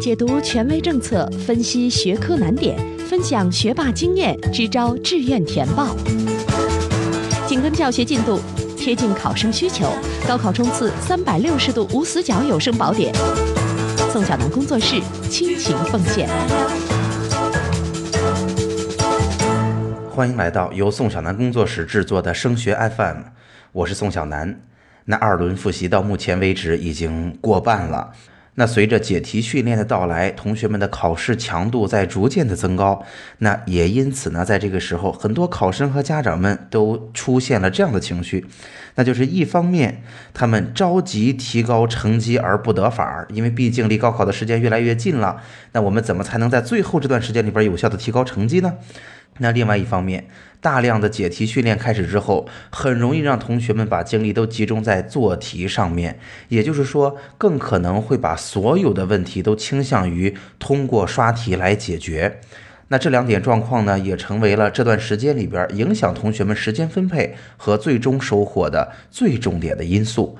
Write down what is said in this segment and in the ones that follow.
解读权威政策，分析学科难点，分享学霸经验，支招志愿填报。紧跟教学进度，贴近考生需求，高考冲刺三百六十度无死角有声宝典。宋小南工作室倾情奉献。欢迎来到由宋小南工作室制作的升学 FM，我是宋小南。那二轮复习到目前为止已经过半了。那随着解题训练的到来，同学们的考试强度在逐渐的增高。那也因此呢，在这个时候，很多考生和家长们都出现了这样的情绪，那就是一方面他们着急提高成绩而不得法儿，因为毕竟离高考的时间越来越近了。那我们怎么才能在最后这段时间里边有效的提高成绩呢？那另外一方面，大量的解题训练开始之后，很容易让同学们把精力都集中在做题上面，也就是说，更可能会把所有的问题都倾向于通过刷题来解决。那这两点状况呢，也成为了这段时间里边影响同学们时间分配和最终收获的最重点的因素。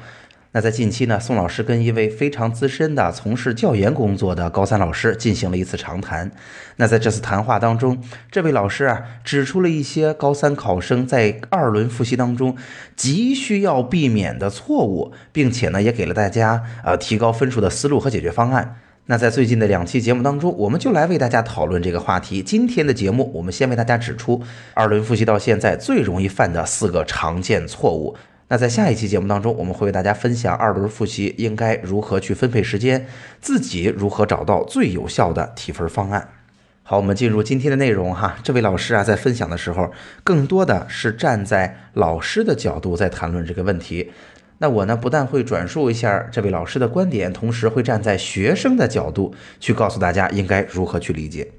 那在近期呢，宋老师跟一位非常资深的从事教研工作的高三老师进行了一次长谈。那在这次谈话当中，这位老师啊指出了一些高三考生在二轮复习当中急需要避免的错误，并且呢也给了大家呃提高分数的思路和解决方案。那在最近的两期节目当中，我们就来为大家讨论这个话题。今天的节目，我们先为大家指出二轮复习到现在最容易犯的四个常见错误。那在下一期节目当中，我们会为大家分享二轮复习应该如何去分配时间，自己如何找到最有效的提分方案。好，我们进入今天的内容哈。这位老师啊，在分享的时候，更多的是站在老师的角度在谈论这个问题。那我呢，不但会转述一下这位老师的观点，同时会站在学生的角度去告诉大家应该如何去理解。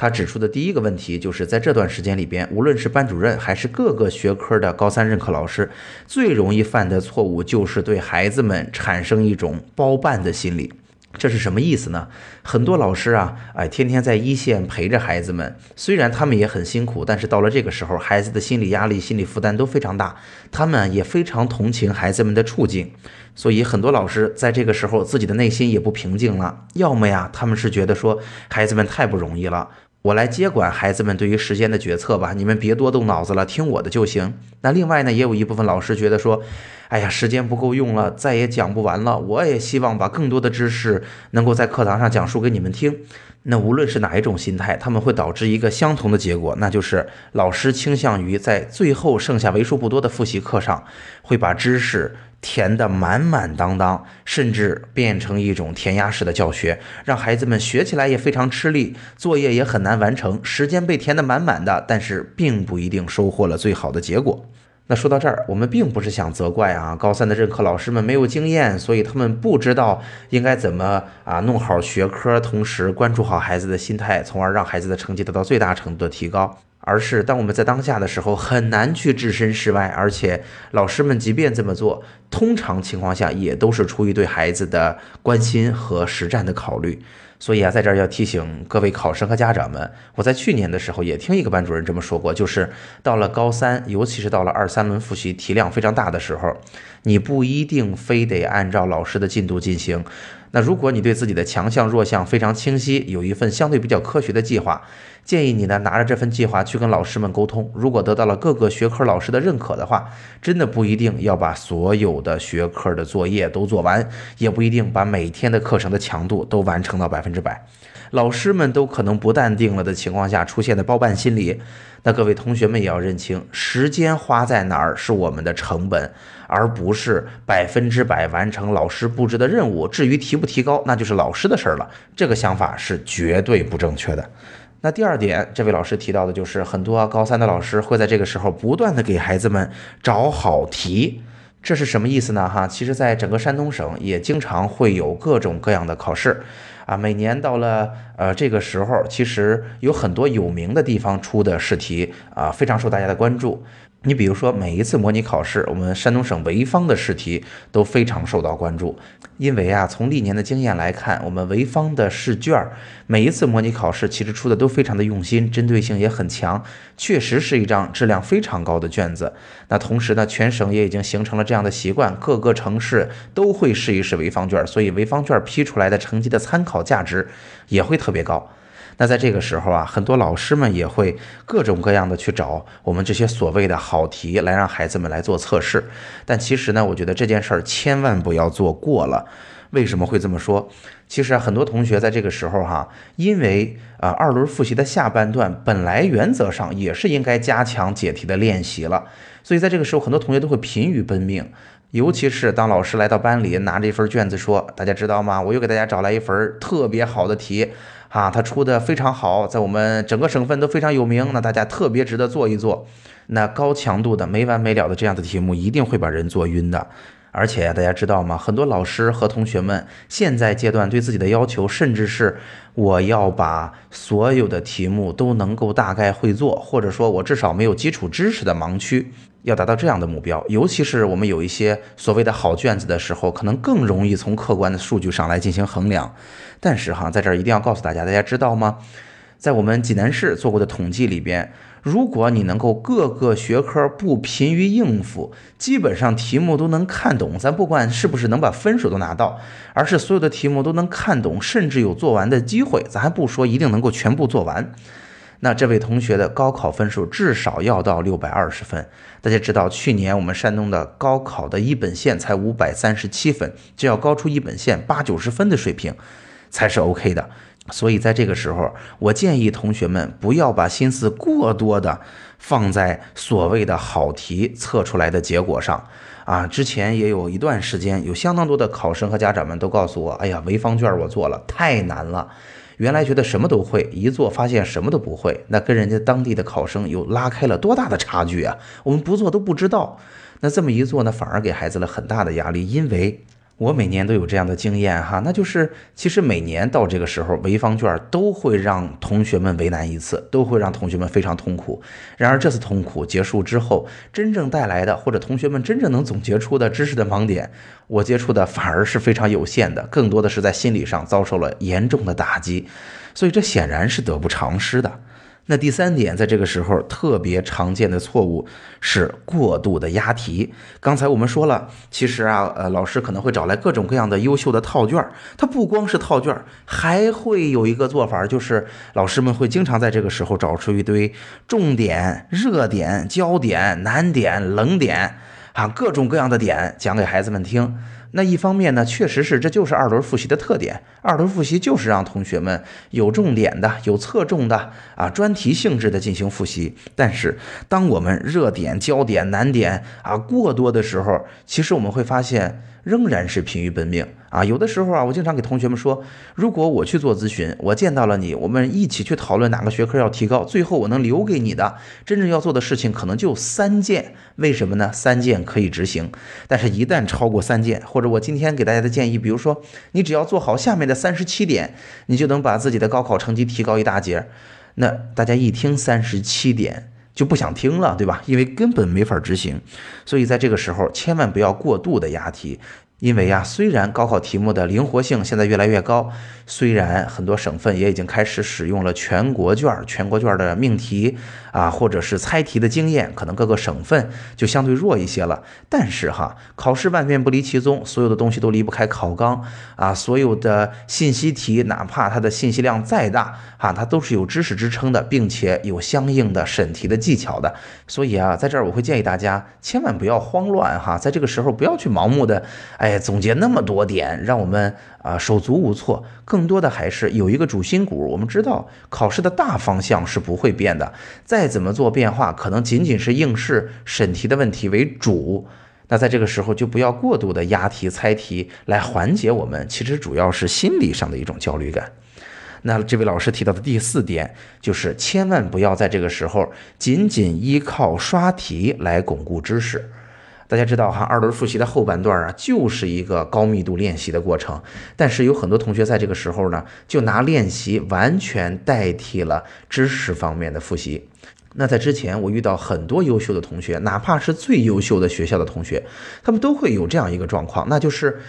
他指出的第一个问题，就是在这段时间里边，无论是班主任还是各个学科的高三任课老师，最容易犯的错误就是对孩子们产生一种包办的心理。这是什么意思呢？很多老师啊，哎，天天在一线陪着孩子们，虽然他们也很辛苦，但是到了这个时候，孩子的心理压力、心理负担都非常大，他们也非常同情孩子们的处境，所以很多老师在这个时候自己的内心也不平静了。要么呀，他们是觉得说孩子们太不容易了。我来接管孩子们对于时间的决策吧，你们别多动脑子了，听我的就行。那另外呢，也有一部分老师觉得说，哎呀，时间不够用了，再也讲不完了。我也希望把更多的知识能够在课堂上讲述给你们听。那无论是哪一种心态，他们会导致一个相同的结果，那就是老师倾向于在最后剩下为数不多的复习课上，会把知识。填得满满当当，甚至变成一种填鸭式的教学，让孩子们学起来也非常吃力，作业也很难完成，时间被填得满满的，但是并不一定收获了最好的结果。那说到这儿，我们并不是想责怪啊，高三的任课老师们没有经验，所以他们不知道应该怎么啊弄好学科，同时关注好孩子的心态，从而让孩子的成绩得到最大程度的提高。而是当我们在当下的时候，很难去置身事外，而且老师们即便这么做，通常情况下也都是出于对孩子的关心和实战的考虑。所以啊，在这儿要提醒各位考生和家长们，我在去年的时候也听一个班主任这么说过，就是到了高三，尤其是到了二三轮复习题量非常大的时候，你不一定非得按照老师的进度进行。那如果你对自己的强项弱项非常清晰，有一份相对比较科学的计划，建议你呢拿着这份计划去跟老师们沟通。如果得到了各个学科老师的认可的话，真的不一定要把所有的学科的作业都做完，也不一定把每天的课程的强度都完成到百分之百。老师们都可能不淡定了的情况下出现的包办心理，那各位同学们也要认清，时间花在哪儿是我们的成本。而不是百分之百完成老师布置的任务。至于提不提高，那就是老师的事儿了。这个想法是绝对不正确的。那第二点，这位老师提到的就是很多高三的老师会在这个时候不断的给孩子们找好题，这是什么意思呢？哈，其实，在整个山东省也经常会有各种各样的考试。啊，每年到了呃这个时候，其实有很多有名的地方出的试题啊，非常受大家的关注。你比如说，每一次模拟考试，我们山东省潍坊的试题都非常受到关注，因为啊，从历年的经验来看，我们潍坊的试卷每一次模拟考试其实出的都非常的用心，针对性也很强，确实是一张质量非常高的卷子。那同时呢，全省也已经形成了这样的习惯，各个城市都会试一试潍坊卷，所以潍坊卷批出来的成绩的参考价值也会特别高。那在这个时候啊，很多老师们也会各种各样的去找我们这些所谓的好题来让孩子们来做测试。但其实呢，我觉得这件事儿千万不要做过了。为什么会这么说？其实啊，很多同学在这个时候哈，因为啊二轮复习的下半段本来原则上也是应该加强解题的练习了，所以在这个时候，很多同学都会疲于奔命。尤其是当老师来到班里拿着一份卷子说：“大家知道吗？我又给大家找来一份特别好的题。”啊，他出的非常好，在我们整个省份都非常有名，那大家特别值得做一做。那高强度的、没完没了的这样的题目，一定会把人做晕的。而且大家知道吗？很多老师和同学们现在阶段对自己的要求，甚至是我要把所有的题目都能够大概会做，或者说我至少没有基础知识的盲区。要达到这样的目标，尤其是我们有一些所谓的好卷子的时候，可能更容易从客观的数据上来进行衡量。但是哈，在这儿一定要告诉大家，大家知道吗？在我们济南市做过的统计里边，如果你能够各个学科不疲于应付，基本上题目都能看懂，咱不管是不是能把分数都拿到，而是所有的题目都能看懂，甚至有做完的机会，咱还不说一定能够全部做完。那这位同学的高考分数至少要到六百二十分。大家知道，去年我们山东的高考的一本线才五百三十七分，就要高出一本线八九十分的水平，才是 OK 的。所以在这个时候，我建议同学们不要把心思过多的放在所谓的好题测出来的结果上啊。之前也有一段时间，有相当多的考生和家长们都告诉我：“哎呀，潍坊卷我做了，太难了。”原来觉得什么都会，一做发现什么都不会，那跟人家当地的考生又拉开了多大的差距啊！我们不做都不知道，那这么一做呢，反而给孩子了很大的压力，因为。我每年都有这样的经验哈，那就是其实每年到这个时候，潍坊卷都会让同学们为难一次，都会让同学们非常痛苦。然而这次痛苦结束之后，真正带来的或者同学们真正能总结出的知识的盲点，我接触的反而是非常有限的，更多的是在心理上遭受了严重的打击，所以这显然是得不偿失的。那第三点，在这个时候特别常见的错误是过度的押题。刚才我们说了，其实啊，呃，老师可能会找来各种各样的优秀的套卷儿，它不光是套卷儿，还会有一个做法，就是老师们会经常在这个时候找出一堆重点、热点、焦点、难点、冷点啊，各种各样的点讲给孩子们听。那一方面呢，确实是这就是二轮复习的特点。二轮复习就是让同学们有重点的、有侧重的啊，专题性质的进行复习。但是，当我们热点、焦点、难点啊过多的时候，其实我们会发现。仍然是疲于奔命啊！有的时候啊，我经常给同学们说，如果我去做咨询，我见到了你，我们一起去讨论哪个学科要提高，最后我能留给你的真正要做的事情可能就三件。为什么呢？三件可以执行，但是一旦超过三件，或者我今天给大家的建议，比如说你只要做好下面的三十七点，你就能把自己的高考成绩提高一大截。那大家一听三十七点。就不想听了，对吧？因为根本没法执行，所以在这个时候千万不要过度的押题。因为呀，虽然高考题目的灵活性现在越来越高，虽然很多省份也已经开始使用了全国卷、全国卷的命题啊，或者是猜题的经验，可能各个省份就相对弱一些了。但是哈，考试万变不离其宗，所有的东西都离不开考纲啊，所有的信息题，哪怕它的信息量再大啊，它都是有知识支撑的，并且有相应的审题的技巧的。所以啊，在这儿我会建议大家千万不要慌乱哈，在这个时候不要去盲目的哎。哎，总结那么多点，让我们啊手足无措。更多的还是有一个主心骨。我们知道考试的大方向是不会变的，再怎么做变化，可能仅仅是应试审题的问题为主。那在这个时候，就不要过度的押题猜题来缓解我们其实主要是心理上的一种焦虑感。那这位老师提到的第四点，就是千万不要在这个时候仅仅依靠刷题来巩固知识。大家知道哈，二轮复习的后半段啊，就是一个高密度练习的过程。但是有很多同学在这个时候呢，就拿练习完全代替了知识方面的复习。那在之前，我遇到很多优秀的同学，哪怕是最优秀的学校的同学，他们都会有这样一个状况，那就是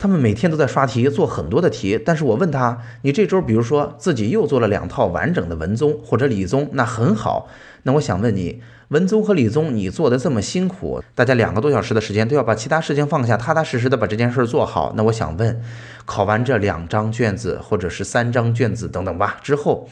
他们每天都在刷题，做很多的题。但是我问他，你这周比如说自己又做了两套完整的文综或者理综，那很好。那我想问你，文综和理综你做的这么辛苦，大家两个多小时的时间都要把其他事情放下，踏踏实实的把这件事做好。那我想问，考完这两张卷子或者是三张卷子等等吧之后。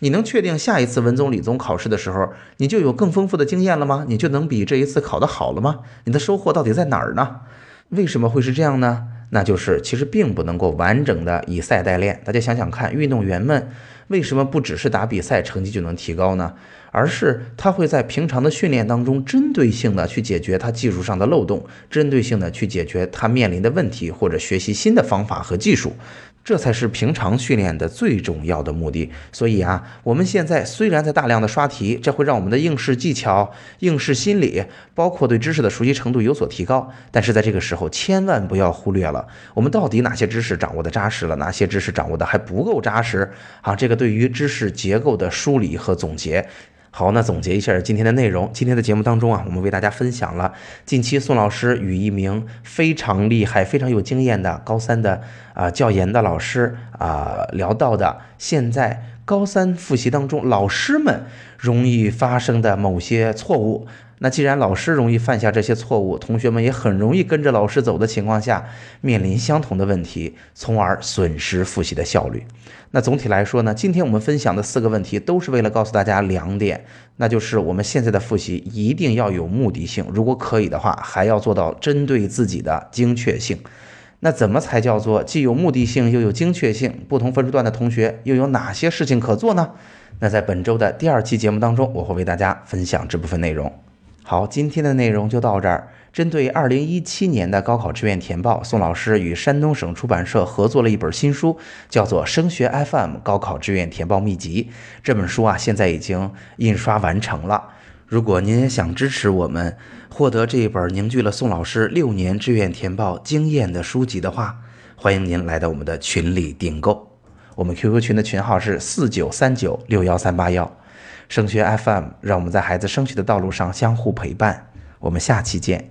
你能确定下一次文综理综考试的时候，你就有更丰富的经验了吗？你就能比这一次考得好了吗？你的收获到底在哪儿呢？为什么会是这样呢？那就是其实并不能够完整的以赛代练。大家想想看，运动员们为什么不只是打比赛成绩就能提高呢？而是他会在平常的训练当中，针对性的去解决他技术上的漏洞，针对性的去解决他面临的问题，或者学习新的方法和技术。这才是平常训练的最重要的目的。所以啊，我们现在虽然在大量的刷题，这会让我们的应试技巧、应试心理，包括对知识的熟悉程度有所提高。但是在这个时候，千万不要忽略了，我们到底哪些知识掌握的扎实了，哪些知识掌握的还不够扎实啊？这个对于知识结构的梳理和总结。好，那总结一下今天的内容。今天的节目当中啊，我们为大家分享了近期宋老师与一名非常厉害、非常有经验的高三的啊教研的老师啊聊到的，现在高三复习当中老师们容易发生的某些错误。那既然老师容易犯下这些错误，同学们也很容易跟着老师走的情况下，面临相同的问题，从而损失复习的效率。那总体来说呢，今天我们分享的四个问题，都是为了告诉大家两点，那就是我们现在的复习一定要有目的性，如果可以的话，还要做到针对自己的精确性。那怎么才叫做既有目的性又有精确性？不同分数段的同学又有哪些事情可做呢？那在本周的第二期节目当中，我会为大家分享这部分内容。好，今天的内容就到这儿。针对二零一七年的高考志愿填报，宋老师与山东省出版社合作了一本新书，叫做《升学 FM 高考志愿填报秘籍》。这本书啊，现在已经印刷完成了。如果您也想支持我们，获得这一本凝聚了宋老师六年志愿填报经验的书籍的话，欢迎您来到我们的群里订购。我们 QQ 群的群号是四九三九六幺三八幺。升学 FM，让我们在孩子升学的道路上相互陪伴。我们下期见。